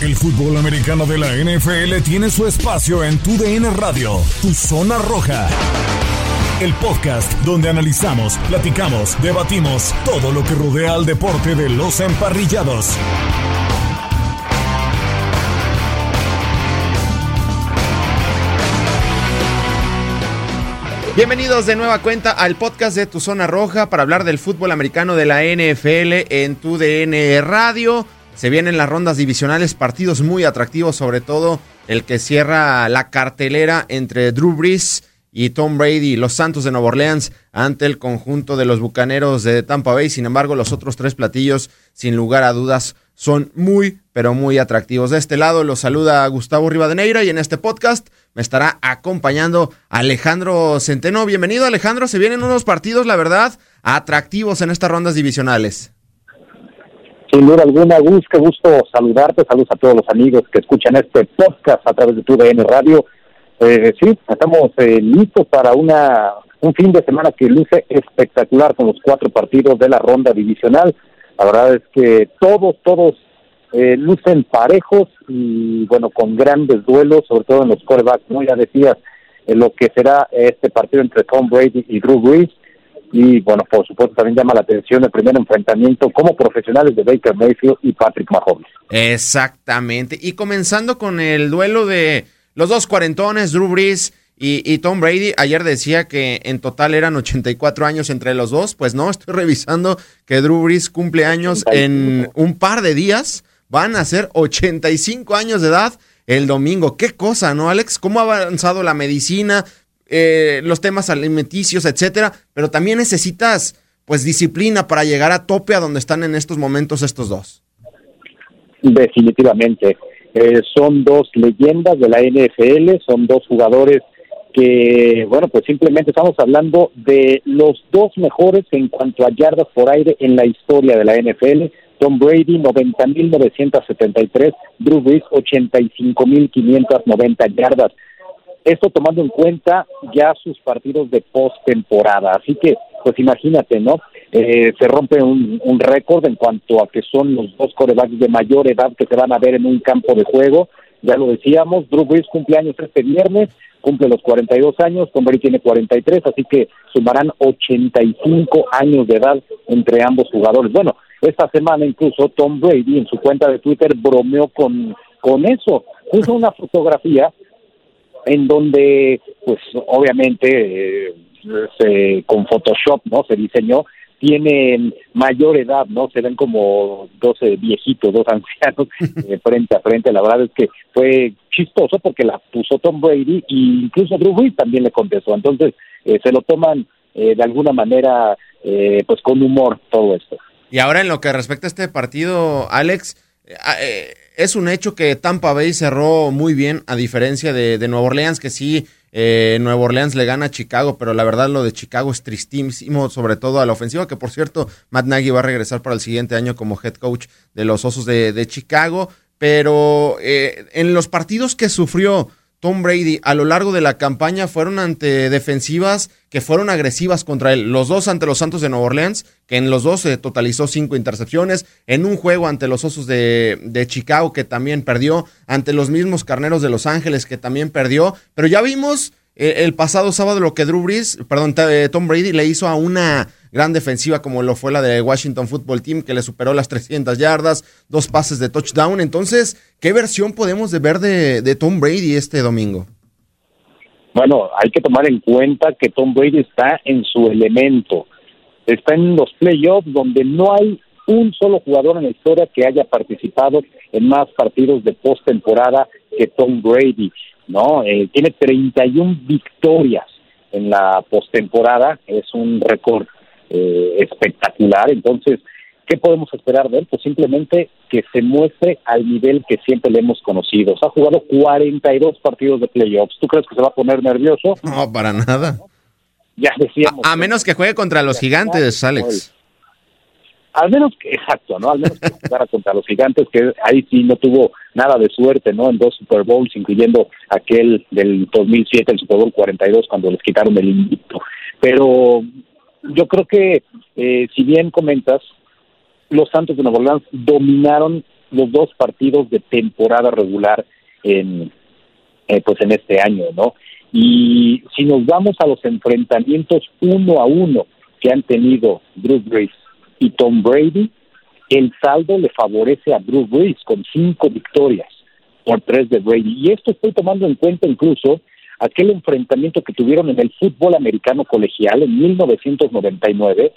El fútbol americano de la NFL tiene su espacio en Tu DN Radio, Tu Zona Roja. El podcast donde analizamos, platicamos, debatimos todo lo que rodea al deporte de los emparrillados. Bienvenidos de nueva cuenta al podcast de Tu Zona Roja para hablar del fútbol americano de la NFL en Tu DN Radio. Se vienen las rondas divisionales, partidos muy atractivos, sobre todo el que cierra la cartelera entre Drew Brees y Tom Brady, los Santos de Nueva Orleans, ante el conjunto de los Bucaneros de Tampa Bay. Sin embargo, los otros tres platillos, sin lugar a dudas, son muy, pero muy atractivos. De este lado los saluda Gustavo Rivadeneira y en este podcast me estará acompañando Alejandro Centeno. Bienvenido, Alejandro. Se vienen unos partidos, la verdad, atractivos en estas rondas divisionales. Sin duda alguna, Gus, qué gusto saludarte. Saludos a todos los amigos que escuchan este podcast a través de tu DN Radio. Eh, sí, estamos eh, listos para una un fin de semana que luce espectacular con los cuatro partidos de la ronda divisional. La verdad es que todos, todos eh, lucen parejos y bueno, con grandes duelos, sobre todo en los quarterbacks, ¿no? Ya decías lo que será este partido entre Tom Brady y Drew Brees y bueno, por supuesto también llama la atención el primer enfrentamiento como profesionales de Baker Mayfield y Patrick Mahomes. Exactamente, y comenzando con el duelo de los dos cuarentones, Drew Brees y, Tom Brady, ayer decía que en total eran 84 años entre los dos, pues no, estoy revisando que Drew Brees cumple años en un par de días, van a ser 85 años de edad el domingo. Qué cosa, ¿no, Alex? ¿Cómo ha avanzado la medicina? Eh, los temas alimenticios, etcétera, pero también necesitas pues disciplina para llegar a tope a donde están en estos momentos estos dos. Definitivamente. Eh, son dos leyendas de la NFL, son dos jugadores que, bueno, pues simplemente estamos hablando de los dos mejores en cuanto a yardas por aire en la historia de la NFL. Tom Brady, 90.973, Drew Brees, 85.590 yardas. Esto tomando en cuenta ya sus partidos de postemporada. Así que, pues imagínate, ¿no? Eh, se rompe un, un récord en cuanto a que son los dos corebacks de mayor edad que se van a ver en un campo de juego. Ya lo decíamos, Drew Brees cumple años este viernes, cumple los 42 años, Tom Brady tiene 43, así que sumarán 85 años de edad entre ambos jugadores. Bueno, esta semana incluso Tom Brady en su cuenta de Twitter bromeó con, con eso. Puso una fotografía en donde, pues obviamente, eh, con Photoshop, ¿no? Se diseñó, tienen mayor edad, ¿no? Se ven como 12 viejitos, dos ancianos eh, frente a frente. La verdad es que fue chistoso porque la puso Tom Brady e incluso Drew Brees también le contestó. Entonces, eh, se lo toman eh, de alguna manera, pues con humor todo esto. Y ahora en lo que respecta a este partido, Alex, es un hecho que Tampa Bay cerró muy bien, a diferencia de, de Nueva Orleans, que sí eh, Nueva Orleans le gana a Chicago, pero la verdad lo de Chicago es tristísimo, sobre todo a la ofensiva, que por cierto, Matt Nagy va a regresar para el siguiente año como head coach de los Osos de, Chicago. Pero eh, en los partidos que sufrió Tom Brady a lo largo de la campaña fueron ante defensivas que fueron agresivas contra él. Los dos ante los Santos de Nueva Orleans, que en los dos se totalizó cinco intercepciones. En un juego ante los Osos de, Chicago, que también perdió. Ante los mismos Carneros de Los Ángeles, que también perdió. Pero ya vimos eh, el pasado sábado lo que Drew Brees, perdón, eh, Tom Brady le hizo a una gran defensiva como lo fue la de Washington Football Team, que le superó las 300 yardas, dos pases de touchdown. Entonces, ¿qué versión podemos ver de, Tom Brady este domingo? Bueno, hay que tomar en cuenta que Tom Brady está en su elemento. Está en los playoffs donde no hay un solo jugador en la historia que haya participado en más partidos de postemporada que Tom Brady. ¿no? Eh, tiene 31 victorias en la postemporada, es un récord eh, espectacular. Entonces, ¿qué podemos esperar de él? Pues simplemente que se muestre al nivel que siempre le hemos conocido. ha jugado 42 partidos de playoffs. ¿Tú crees que se va a poner nervioso? No, para nada. Ya decíamos. A, menos que juegue contra los gigantes, Alex. Al menos que, exacto, ¿no? Al menos que jugara contra los gigantes, que ahí sí no tuvo nada de suerte, ¿no? En dos Super Bowls, incluyendo aquel del 2007, el Super Bowl 42, cuando les quitaron el invicto. Pero yo creo que, eh, si bien comentas, los Santos de Nueva Orleans dominaron los dos partidos de temporada regular en, eh, pues en este año, ¿no? Y si nos vamos a los enfrentamientos uno a uno que han tenido Drew Brees y Tom Brady, el saldo le favorece a Drew Brees con cinco victorias por tres de Brady. Y esto estoy tomando en cuenta incluso aquel enfrentamiento que tuvieron en el fútbol americano colegial en 1999,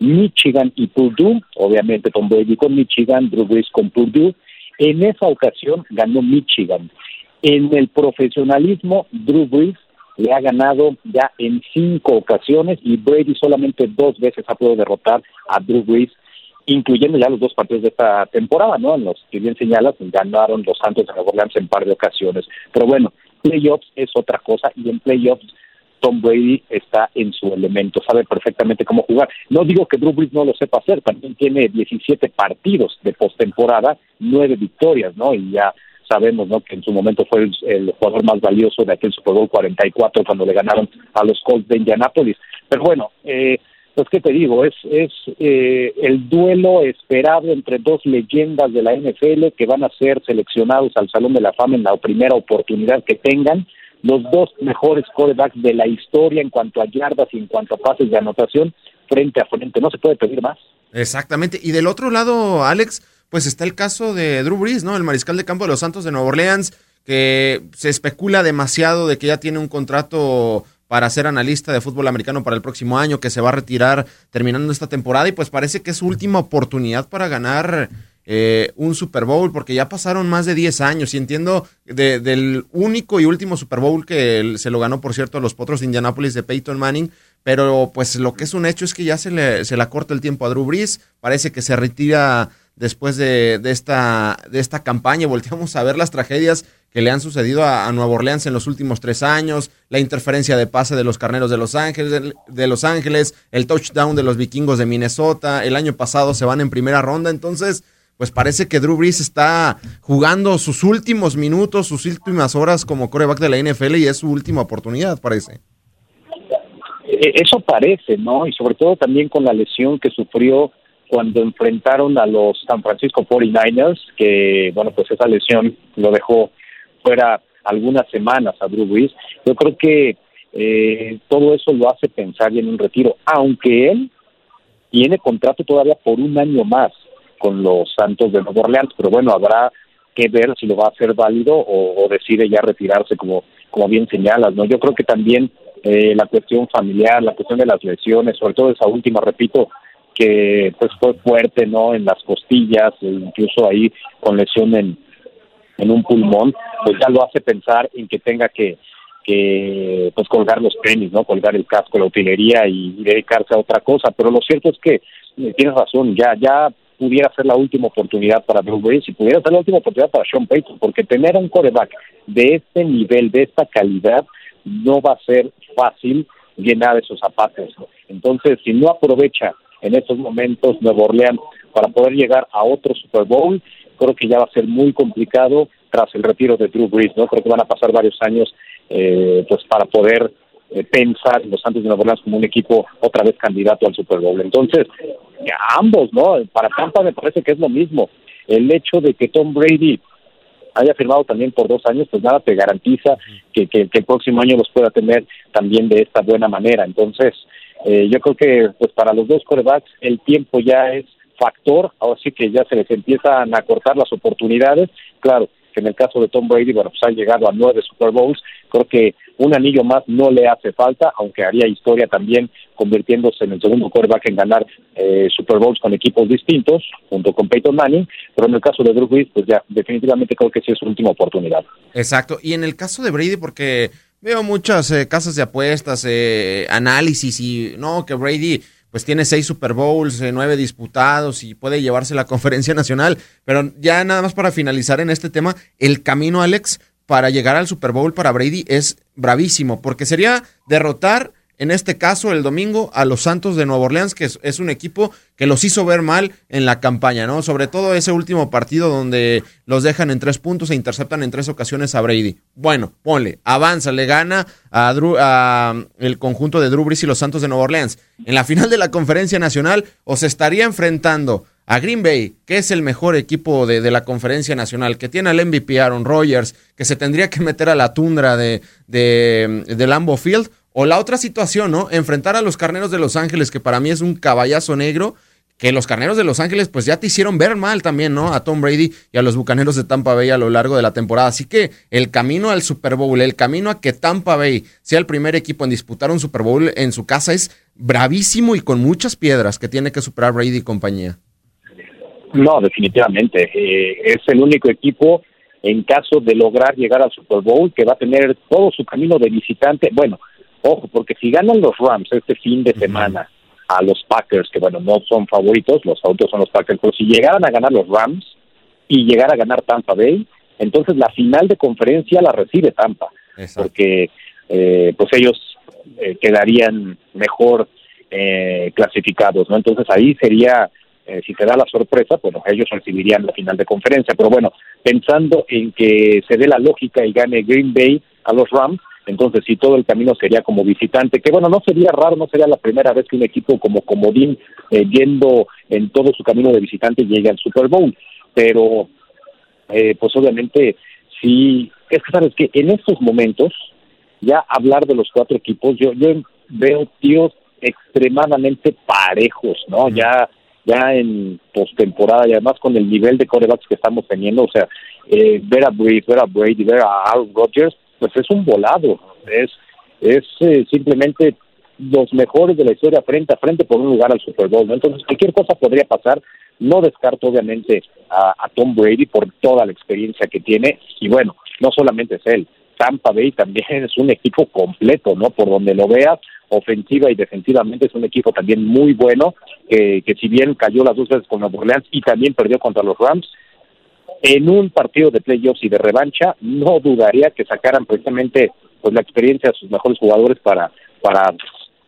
Michigan y Purdue, obviamente Tom Brady con Michigan, Drew Brees con Purdue. En esa ocasión ganó Michigan. En el profesionalismo, Drew Brees le ha ganado ya en cinco ocasiones y Brady solamente dos veces ha podido derrotar a Drew Brees, incluyendo ya los dos partidos de esta temporada, ¿no? En los que bien señalas, ganaron los Santos de Nueva Orleans en par de ocasiones. Pero bueno, playoffs es otra cosa y en playoffs Tom Brady está en su elemento, sabe perfectamente cómo jugar. No digo que Drew Brees no lo sepa hacer, también tiene 17 partidos de postemporada, nueve victorias, ¿no? Y ya sabemos ¿no? que en su momento fue el, jugador más valioso de aquel Super Bowl 44 cuando le ganaron a los Colts de Indianapolis. Pero bueno, eh, pues qué te digo, es, es eh, el duelo esperado entre dos leyendas de la NFL que van a ser seleccionados al Salón de la Fama en la primera oportunidad que tengan. Los dos mejores quarterbacks de la historia en cuanto a yardas y en cuanto a pases de anotación frente a frente. No se puede pedir más. Exactamente. Y del otro lado, Alex, pues está el caso de Drew Brees, ¿no? El mariscal de campo de los Santos de Nueva Orleans, que se especula demasiado de que ya tiene un contrato para ser analista de fútbol americano para el próximo año, que se va a retirar terminando esta temporada y pues parece que es su última oportunidad para ganar eh, un Super Bowl, porque ya pasaron más de 10 años y entiendo del único y último Super Bowl que se lo ganó, por cierto, a los Potros de Indianapolis de Peyton Manning, pero pues lo que es un hecho es que ya se le, se le acorta el tiempo a Drew Brees, parece que se retira después de, esta, de esta campaña. Volteamos a ver las tragedias que le han sucedido a, Nueva Orleans en los últimos tres años, la interferencia de pase de los carneros de Los Ángeles, de Los Ángeles, el touchdown de los vikingos de Minnesota, el año pasado se van en primera ronda, entonces pues parece que Drew Brees está jugando sus últimos minutos, sus últimas horas como coreback de la NFL y es su última oportunidad, parece. E, eso parece, ¿no? Y sobre todo también con la lesión que sufrió cuando enfrentaron a los San Francisco 49ers, que, bueno, pues esa lesión lo dejó fuera algunas semanas a Drew Brees. Yo creo que eh, todo eso lo hace pensar en un retiro, aunque él tiene contrato todavía por un año más con los Santos de Nueva Orleans, pero bueno, habrá que ver si lo va a hacer válido o, decide ya retirarse como, como bien señalas, ¿no? Yo creo que también eh, la cuestión familiar, la cuestión de las lesiones, sobre todo esa última, repito, que pues fue fuerte, ¿no? En las costillas, e incluso ahí con lesión en, en un pulmón, pues ya lo hace pensar en que tenga que, que pues colgar los tenis, ¿no? Colgar el casco, la utilería y, dedicarse a otra cosa. Pero lo cierto es que eh, tienes razón, ya, ya pudiera ser la última oportunidad para Drew Brees y pudiera ser la última oportunidad para Sean Payton, porque tener un coreback de este nivel, de esta calidad, no va a ser fácil llenar esos zapatos. Entonces, si no aprovecha en estos momentos Nuevo Orleans para poder llegar a otro Super Bowl, creo que ya va a ser muy complicado tras el retiro de Drew Brees, ¿no? Creo que van a pasar varios años eh, pues para poder eh, pensar en los Santos de Nueva Orleans como un equipo otra vez candidato al Super Bowl. Entonces, ambos, ¿no? Para Tampa me parece que es lo mismo. El hecho de que Tom Brady haya firmado también por dos años, pues nada te garantiza que, que, el próximo año los pueda tener también de esta buena manera. Entonces, eh, yo creo que pues para los dos corebacks el tiempo ya es factor, ahora sí que ya se les empiezan a cortar las oportunidades. Claro, que en el caso de Tom Brady, bueno, pues ha llegado a nueve Super Bowls, creo que un anillo más no le hace falta, aunque haría historia también convirtiéndose en el segundo quarterback en ganar eh, Super Bowls con equipos distintos, junto con Peyton Manning, pero en el caso de Drew Brees, pues ya definitivamente creo que sí es su última oportunidad. Exacto, y en el caso de Brady, porque veo muchas eh, casas de apuestas, eh, análisis y no, que Brady pues tiene seis Super Bowls, eh, nueve disputados y puede llevarse la conferencia nacional. Pero ya nada más para finalizar en este tema, el camino, Alex, para llegar al Super Bowl para Brady es bravísimo, porque sería derrotar en este caso el domingo a los Santos de Nueva Orleans, que es, un equipo que los hizo ver mal en la campaña, ¿no? Sobre todo ese último partido donde los dejan en tres puntos e interceptan en tres ocasiones a Brady. Bueno, ponle, avanza, le gana a, el conjunto de Drew Brees y los Santos de Nueva Orleans. En la final de la conferencia nacional os estaría enfrentando a Green Bay, que es el mejor equipo de, la conferencia nacional, que tiene al MVP Aaron Rodgers, que se tendría que meter a la tundra de, de, de Lambeau Field, o la otra situación, ¿no? Enfrentar a los carneros de Los Ángeles, que para mí es un caballazo negro, que los carneros de Los Ángeles, pues ya te hicieron ver mal también, ¿no? A Tom Brady y a los bucaneros de Tampa Bay a lo largo de la temporada. Así que el camino al Super Bowl, el camino a que Tampa Bay sea el primer equipo en disputar un Super Bowl en su casa es bravísimo y con muchas piedras que tiene que superar Brady y compañía. No, definitivamente. Eh, es el único equipo en caso de lograr llegar al Super Bowl que va a tener todo su camino de visitante. Bueno, Ojo, porque si ganan los Rams este fin de semana a los Packers, que bueno, no son favoritos, los autos son los Packers, pero si llegaran a ganar los Rams y llegar a ganar Tampa Bay, entonces la final de conferencia la recibe Tampa, porque eh, pues ellos eh, quedarían mejor eh, clasificados, ¿no? Entonces ahí sería, si se da la sorpresa, bueno, ellos recibirían la final de conferencia, pero bueno, pensando en que se dé la lógica y gane Green Bay a los Rams, entonces sí, todo el camino sería como visitante, que bueno, no sería raro, no sería la primera vez que un equipo como Comodín, eh, yendo en todo su camino de visitante, llegue al Super Bowl, pero eh, pues obviamente sí, es que sabes que en estos momentos, ya hablar de los cuatro equipos, yo, yo veo tíos extremadamente parejos, ¿no? Ya ya en postemporada y además con el nivel de corebacks que estamos teniendo, o sea, eh, ver a Brady, ver a Brady, ver a Aaron Rodgers, pues es un volado, es, es eh, simplemente los mejores de la historia frente a frente por un lugar al Super Bowl, Entonces cualquier cosa podría pasar, no descarto obviamente a, Tom Brady por toda la experiencia que tiene. Y bueno, no solamente es él, Tampa Bay también es un equipo completo, ¿no? Por donde lo veas, ofensiva y defensivamente es un equipo también muy bueno, que, que si bien cayó las dos veces con Nueva Orleans y también perdió contra los Rams, en un partido de playoffs y de revancha, no dudaría que sacaran precisamente pues la experiencia de sus mejores jugadores para, para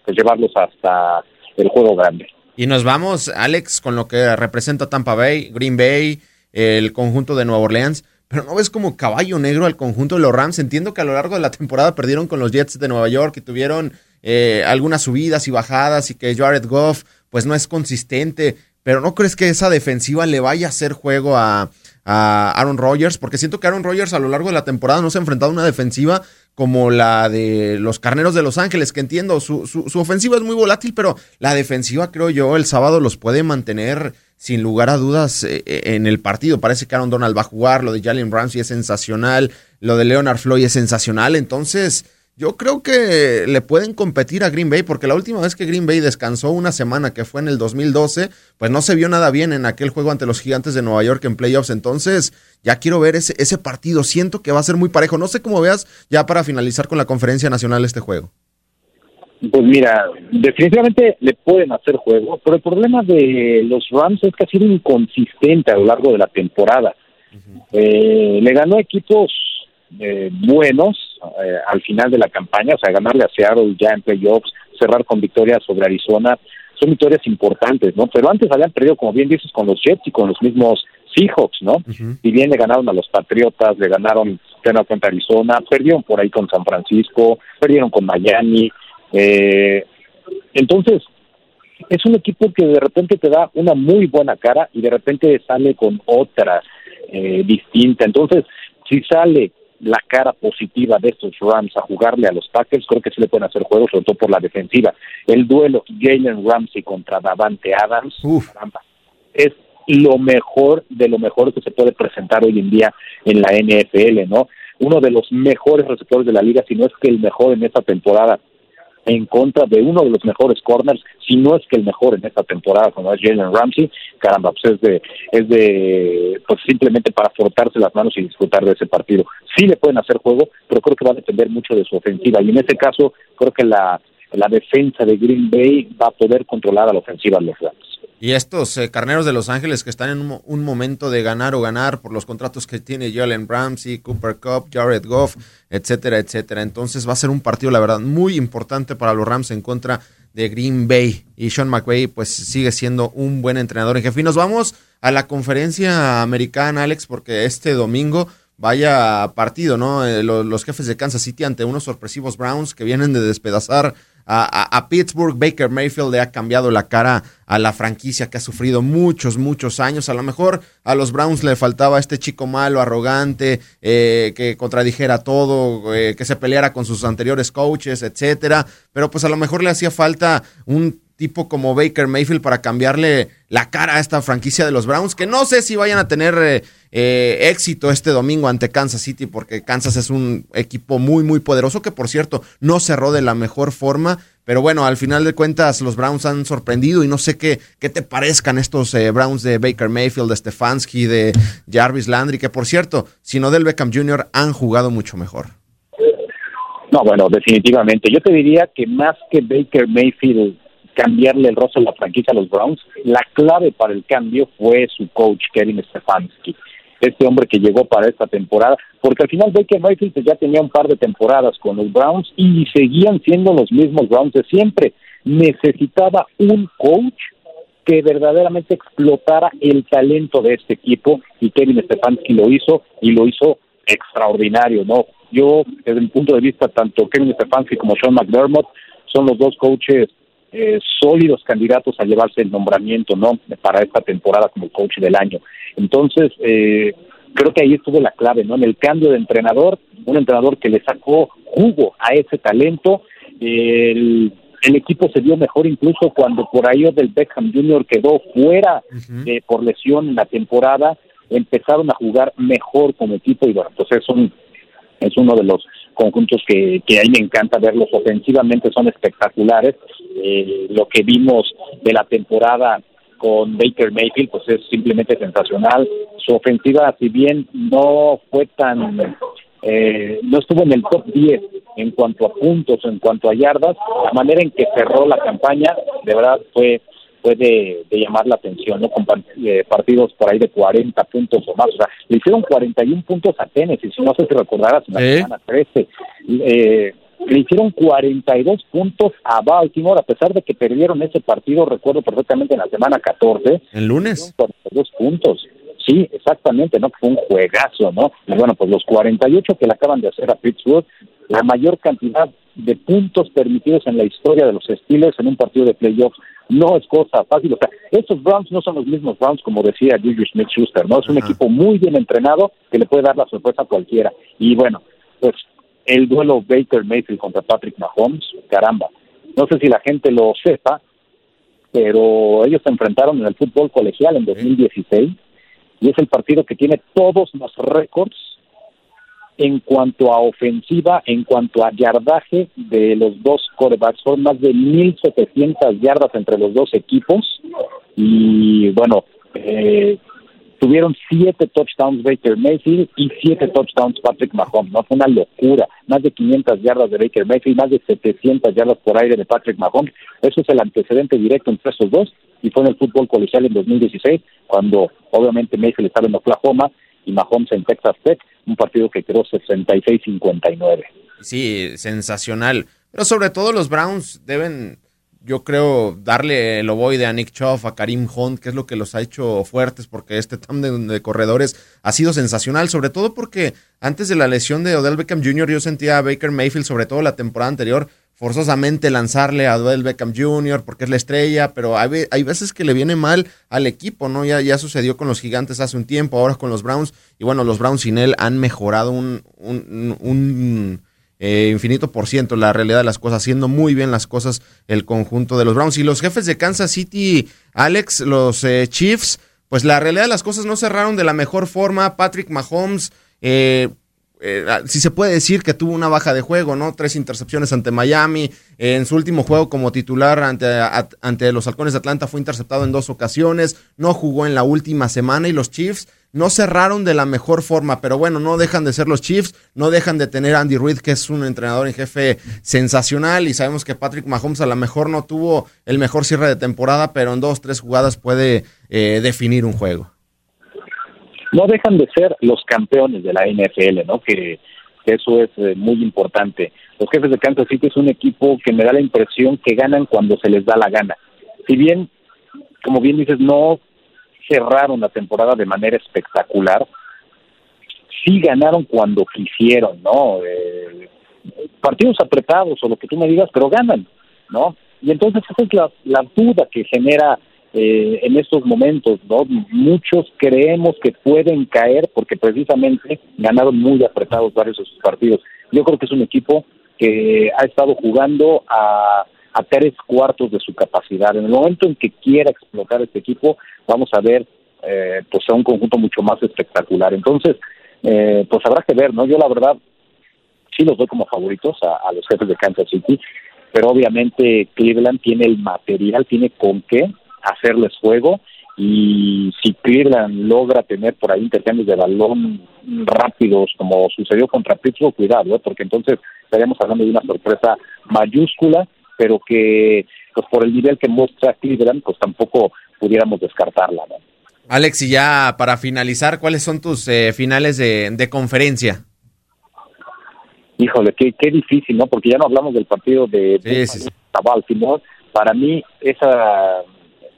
pues, llevarlos hasta el juego grande. Y nos vamos, Alex, con lo que representa Tampa Bay, Green Bay, el conjunto de Nueva Orleans. Pero no ves como caballo negro al conjunto de los Rams. Entiendo que a lo largo de la temporada perdieron con los Jets de Nueva York y tuvieron eh, algunas subidas y bajadas y que Jared Goff pues no es consistente. Pero ¿no crees que esa defensiva le vaya a hacer juego a, a Aaron Rodgers, porque siento que Aaron Rodgers a lo largo de la temporada no se ha enfrentado a una defensiva como la de los Carneros de Los Ángeles, que entiendo, su, su, ofensiva es muy volátil, pero la defensiva, creo yo, el sábado los puede mantener sin lugar a dudas eh, eh, en el partido. Parece que Aaron Donald va a jugar, lo de Jalen Ramsey es sensacional, lo de Leonard Floyd es sensacional, entonces Yo creo que le pueden competir a Green Bay porque la última vez que Green Bay descansó una semana, que fue en el 2012, pues no se vio nada bien en aquel juego ante los Gigantes de Nueva York en playoffs. Entonces, ya quiero ver ese, ese partido. Siento que va a ser muy parejo. No sé cómo veas ya para finalizar con la conferencia nacional este juego. Pues mira, definitivamente le pueden hacer juego, pero el problema de los Rams es que ha sido inconsistente a lo largo de la temporada. eh, le ganó equipos eh, buenos eh, al final de la campaña, o sea, ganarle a Seattle ya en playoffs, cerrar con victorias sobre Arizona, son victorias importantes, ¿no? Pero antes habían perdido, como bien dices, con los Jets y con los mismos Seahawks, ¿no? Y bien le ganaron a los Patriotas, le ganaron plena cuenta Arizona, perdieron por ahí con San Francisco, perdieron con Miami. Eh, entonces, es un equipo que de repente te da una muy buena cara y de repente sale con otra eh, distinta. Entonces, si sale la cara positiva de estos Rams a jugarle a los Packers, creo que sí le pueden hacer juego, sobre todo por la defensiva. El duelo Jalen Ramsey contra Davante Adams caramba, es lo mejor de lo mejor que se puede presentar hoy en día en la NFL, ¿no? Uno de los mejores receptores de la liga, si no es que el mejor en esta temporada en contra de uno de los mejores corners, si no es que el mejor en esta temporada, como es Jalen Ramsey, caramba, pues es de, es de, pues simplemente para frotarse las manos y disfrutar de ese partido. Sí le pueden hacer juego, pero creo que va a depender mucho de su ofensiva, y en este caso, creo que la, la defensa de Green Bay va a poder controlar a la ofensiva de los Rams. Y estos eh, carneros de Los Ángeles que están en un, momento de ganar o ganar por los contratos que tiene Jalen Ramsey, Cooper Cup, Jared Goff, etcétera, etcétera. Entonces va a ser un partido, la verdad, muy importante para los Rams en contra de Green Bay. Y Sean McVay, pues sigue siendo un buen entrenador en jefe. Y nos vamos a la conferencia americana, Alex, porque este domingo vaya partido, ¿no? Eh, los jefes de Kansas City ante unos sorpresivos Browns que vienen de despedazar a, a, Pittsburgh. Baker Mayfield le ha cambiado la cara a la franquicia que ha sufrido muchos, muchos años. A lo mejor a los Browns le faltaba este chico malo, arrogante, eh, que contradijera todo, eh, que se peleara con sus anteriores coaches, etcétera. Pero pues a lo mejor le hacía falta un tipo como Baker Mayfield para cambiarle la cara a esta franquicia de los Browns, que no sé si vayan a tener eh, eh, éxito este domingo ante Kansas City, porque Kansas es un equipo muy, muy poderoso, que por cierto no cerró de la mejor forma, pero bueno, al final de cuentas los Browns han sorprendido y no sé qué, qué te parezcan estos eh, Browns de Baker Mayfield, de Stefanski, de Jarvis Landry, que por cierto, si no del Beckham Jr., han jugado mucho mejor. No, bueno, definitivamente. Yo te diría que más que Baker Mayfield cambiarle el rostro de la franquicia a los Browns, la clave para el cambio fue su coach Kevin Stefanski, este hombre que llegó para esta temporada, porque al final Baker Mayfield ya tenía un par de temporadas con los Browns y seguían siendo los mismos Browns de siempre. Necesitaba un coach que verdaderamente explotara el talento de este equipo y Kevin Stefanski lo hizo y lo hizo extraordinario, ¿no? Yo, desde mi punto de vista, tanto Kevin Stefanski como Sean McDermott son los dos coaches eh, sólidos candidatos a llevarse el nombramiento no para esta temporada como coach del año entonces eh, creo que ahí estuvo la clave no en el cambio de entrenador un entrenador que le sacó jugo a ese talento el, el equipo se vio mejor incluso cuando por ahí del Beckham Jr. quedó fuera uh -huh. eh, por lesión en la temporada empezaron a jugar mejor como equipo y bueno pues es un es uno de los conjuntos que, que a mí me encanta verlos ofensivamente son espectaculares. Eh, lo que vimos de la temporada con Baker Mayfield pues es simplemente sensacional. Su ofensiva si bien no fue tan eh, no estuvo en el top 10 en cuanto a puntos en cuanto a yardas la manera en que cerró la campaña de verdad fue fue de, de llamar la atención, ¿no? Con eh, partidos por ahí de 40 puntos o más. O sea, le hicieron 41 puntos a Tennessee, si no sé si recordarás, en la ¿Eh? semana 13. Eh, le hicieron 42 puntos a Baltimore, a pesar de que perdieron ese partido, recuerdo perfectamente en la semana 14. ¿El lunes? 42 puntos. Sí, exactamente, ¿no? Fue un juegazo, ¿no? Y bueno, pues los 48 que le acaban de hacer a Pittsburgh, la mayor cantidad de puntos permitidos en la historia de los Steelers en un partido de playoffs no es cosa fácil. O sea, estos Browns no son los mismos Browns, como decía Juju Smith Schuster, ¿no? Es un Ajá. equipo muy bien entrenado que le puede dar la sorpresa a cualquiera. Y bueno, pues el duelo Baker Mayfield contra Patrick Mahomes, caramba. No sé si la gente lo sepa, pero ellos se enfrentaron en el fútbol colegial en 2016 y es el partido que tiene todos los récords en cuanto a ofensiva, en cuanto a yardaje de los dos corebacks. Fueron más de 1.700 yardas entre los dos equipos. Y bueno, eh, tuvieron siete touchdowns Baker Mayfield y siete touchdowns Patrick Mahomes, ¿no? Fue una locura. Más de 500 yardas de Baker Mayfield, más de 700 yardas por aire de Patrick Mahomes. Eso es el antecedente directo entre esos dos y fue en el fútbol colegial en 2016, cuando obviamente Mayfield estaba en Oklahoma y Mahomes en Texas Tech, un partido que quedó 66-59. Sí, sensacional. Pero sobre todo los Browns deben yo creo darle el ovoide a Nick Chubb, a Karim Hunt, que es lo que los ha hecho fuertes, porque este tándem de, corredores ha sido sensacional, sobre todo porque antes de la lesión de Odell Beckham Jr. yo sentía a Baker Mayfield, sobre todo la temporada anterior, forzosamente lanzarle a Odell Beckham Jr. porque es la estrella, pero hay, veces que le viene mal al equipo, ¿no? Ya, ya sucedió con los gigantes hace un tiempo, ahora con los Browns, y bueno, los Browns sin él han mejorado un, un eh, infinito por ciento la realidad de las cosas, haciendo muy bien las cosas el conjunto de los Browns. Y los jefes de Kansas City, Alex, los eh, Chiefs, pues la realidad de las cosas no cerraron de la mejor forma. Patrick Mahomes, eh, si se puede decir que tuvo una baja de juego, ¿no? Tres intercepciones ante Miami. en su último juego como titular ante, ante los Halcones de Atlanta fue interceptado en dos ocasiones. No jugó en la última semana y los Chiefs no cerraron de la mejor forma, pero bueno, no dejan de ser los Chiefs, no dejan de tener a Andy Reid, que es un entrenador en jefe sensacional, y sabemos que Patrick Mahomes a lo mejor no tuvo el mejor cierre de temporada, pero en dos, tres jugadas puede eh, definir un juego. No dejan de ser los campeones de la NFL, ¿no? Que, eso es eh, muy importante. Los jefes de Kansas City es un equipo que me da la impresión que ganan cuando se les da la gana. Si bien, como bien dices, no cerraron la temporada de manera espectacular, sí ganaron cuando quisieron, ¿no? Eh, partidos apretados o lo que tú me digas, pero ganan, ¿no? Y entonces esa es la, la duda que genera eh, en estos momentos, ¿no? Muchos creemos que pueden caer porque precisamente ganaron muy apretados varios de sus partidos. Yo creo que es un equipo que ha estado jugando a a tres cuartos de su capacidad. En el momento en que quiera explotar este equipo, vamos a ver eh, pues a un conjunto mucho más espectacular. Entonces, eh, pues habrá que ver, ¿no? Yo la verdad sí los doy como favoritos a, los jefes de Kansas City, pero obviamente Cleveland tiene el material, tiene con qué hacerles juego y si Cleveland logra tener por ahí intercambios de balón rápidos como sucedió contra Pittsburgh, cuidado, ¿eh? porque entonces estaríamos hablando de una sorpresa mayúscula pero que pues por el nivel que muestra Cleveland, pues tampoco pudiéramos descartarla. ¿no? Alex, y ya para finalizar, ¿cuáles son tus eh, finales de, conferencia? Híjole, qué, qué difícil, ¿no? Porque ya no hablamos del partido de, sí, Para mí, esa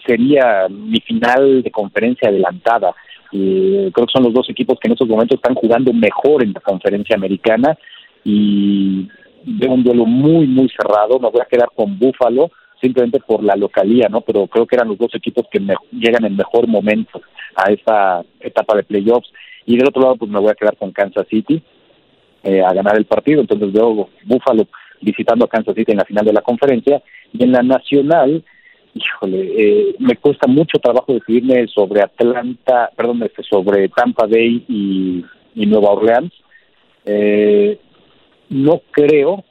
sería mi final de conferencia adelantada. Y creo que son los dos equipos que en estos momentos están jugando mejor en la conferencia americana y de un duelo muy, muy cerrado. Me voy a quedar con Búfalo simplemente por la localía, ¿no? Pero creo que eran los dos equipos que llegan en mejor momento a esta etapa de playoffs. Y del otro lado, pues me voy a quedar con Kansas City eh, a ganar el partido. Entonces veo Búfalo visitando a Kansas City en la final de la conferencia. Y en la nacional, híjole, eh, me cuesta mucho trabajo decidirme sobre Atlanta, perdón, este, sobre Tampa Bay y, y Nueva Orleans. Eh, no creo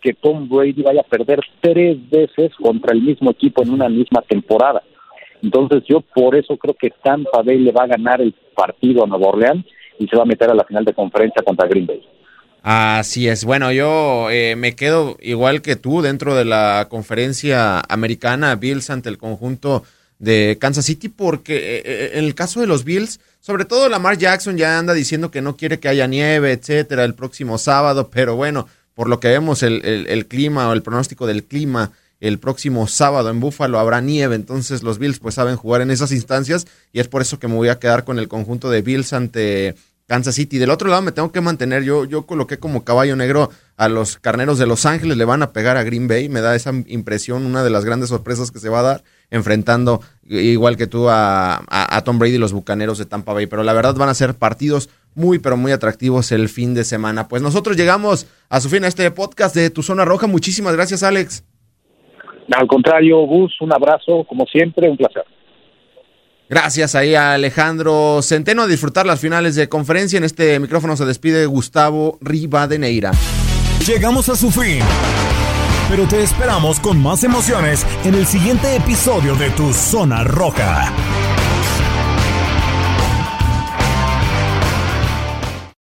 que Tom Brady vaya a perder tres veces contra el mismo equipo en una misma temporada. Entonces yo por eso creo que Tampa Bay le va a ganar el partido a Nueva Orleans y se va a meter a la final de conferencia contra Green Bay. Así es. Bueno, yo eh, me quedo igual que tú dentro de la conferencia americana, Bills ante el conjunto de Kansas City, porque eh, eh, en el caso de los Bills, sobre todo Lamar Jackson ya anda diciendo que no quiere que haya nieve, etcétera, el próximo sábado, pero bueno, por lo que vemos el, el, clima o el pronóstico del clima, el próximo sábado en Búfalo habrá nieve, entonces los Bills pues saben jugar en esas instancias y es por eso que me voy a quedar con el conjunto de Bills ante Kansas City. Del otro lado me tengo que mantener, yo, yo coloqué como caballo negro a los carneros de Los Ángeles, le van a pegar a Green Bay, me da esa impresión, una de las grandes sorpresas que se va a dar enfrentando igual que tú a, a, Tom Brady y los Bucaneros de Tampa Bay, pero la verdad van a ser partidos muy pero muy atractivos el fin de semana. Pues nosotros llegamos a su fin a este podcast de Tu Zona Roja. Muchísimas gracias, Alex. Al contrario, Gus, un abrazo, como siempre, un placer. Gracias ahí a Alejandro Centeno a disfrutar las finales de conferencia. En este micrófono se despide Gustavo Rivadeneira. Llegamos a su fin. Pero te esperamos con más emociones en el siguiente episodio de Tu Zona Roja.